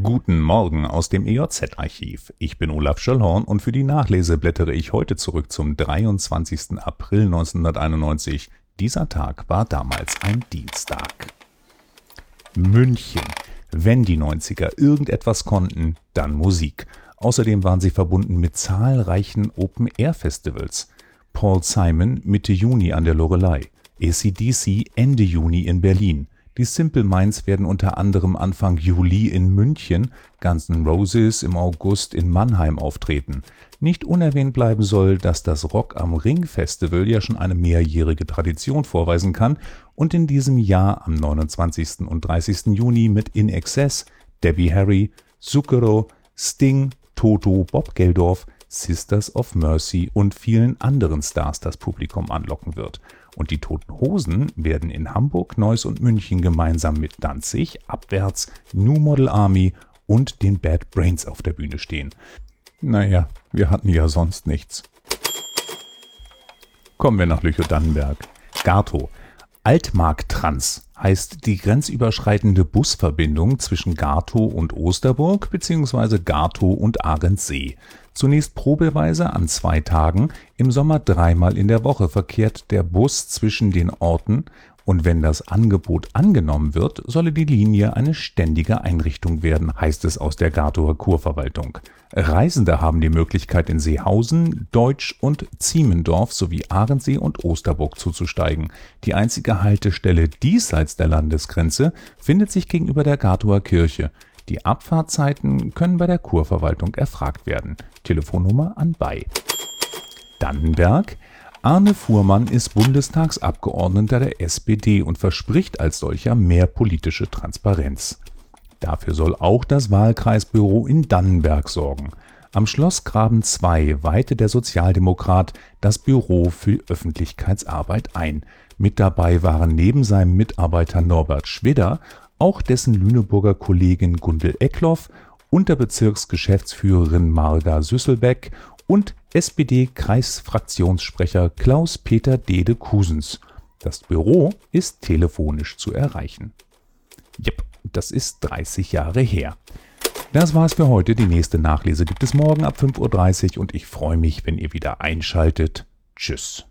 Guten Morgen aus dem EJZ-Archiv. Ich bin Olaf Schöllhorn und für die Nachlese blättere ich heute zurück zum 23. April 1991. Dieser Tag war damals ein Dienstag. München. Wenn die 90er irgendetwas konnten, dann Musik. Außerdem waren sie verbunden mit zahlreichen Open-Air-Festivals. Paul Simon Mitte Juni an der Lorelei, ACDC Ende Juni in Berlin, die Simple Minds werden unter anderem Anfang Juli in München, Guns N' Roses im August in Mannheim auftreten. Nicht unerwähnt bleiben soll, dass das Rock am Ring Festival ja schon eine mehrjährige Tradition vorweisen kann und in diesem Jahr am 29. und 30. Juni mit In Excess, Debbie Harry, Zucchero, Sting, Toto, Bob Geldorf, Sisters of Mercy und vielen anderen Stars das Publikum anlocken wird und die Toten Hosen werden in Hamburg, Neuss und München gemeinsam mit Danzig, Abwärts, New Model Army und den Bad Brains auf der Bühne stehen. Naja, wir hatten ja sonst nichts. Kommen wir nach Lüchow-Dannenberg. Gato. Altmark-Trans heißt die grenzüberschreitende Busverbindung zwischen Gatow und Osterburg bzw. Gatow und Arendsee. Zunächst probeweise an zwei Tagen, im Sommer dreimal in der Woche verkehrt der Bus zwischen den Orten und wenn das Angebot angenommen wird, solle die Linie eine ständige Einrichtung werden, heißt es aus der Gatower Kurverwaltung. Reisende haben die Möglichkeit in Seehausen, Deutsch und Ziemendorf sowie Ahrensee und Osterburg zuzusteigen. Die einzige Haltestelle diesseits der Landesgrenze findet sich gegenüber der Gatower Kirche. Die Abfahrtzeiten können bei der Kurverwaltung erfragt werden. Telefonnummer anbei. Dannenberg Arne Fuhrmann ist Bundestagsabgeordneter der SPD und verspricht als solcher mehr politische Transparenz. Dafür soll auch das Wahlkreisbüro in Dannenberg sorgen. Am Schloss Graben 2 weihte der Sozialdemokrat das Büro für Öffentlichkeitsarbeit ein. Mit dabei waren neben seinem Mitarbeiter Norbert Schwidder auch dessen Lüneburger Kollegin Gundel Eckloff, Unterbezirksgeschäftsführerin Marga Süsselbeck und SPD-Kreisfraktionssprecher Klaus-Peter Dede Kusens. Das Büro ist telefonisch zu erreichen. Jep, das ist 30 Jahre her. Das war's für heute. Die nächste Nachlese gibt es morgen ab 5.30 Uhr und ich freue mich, wenn ihr wieder einschaltet. Tschüss.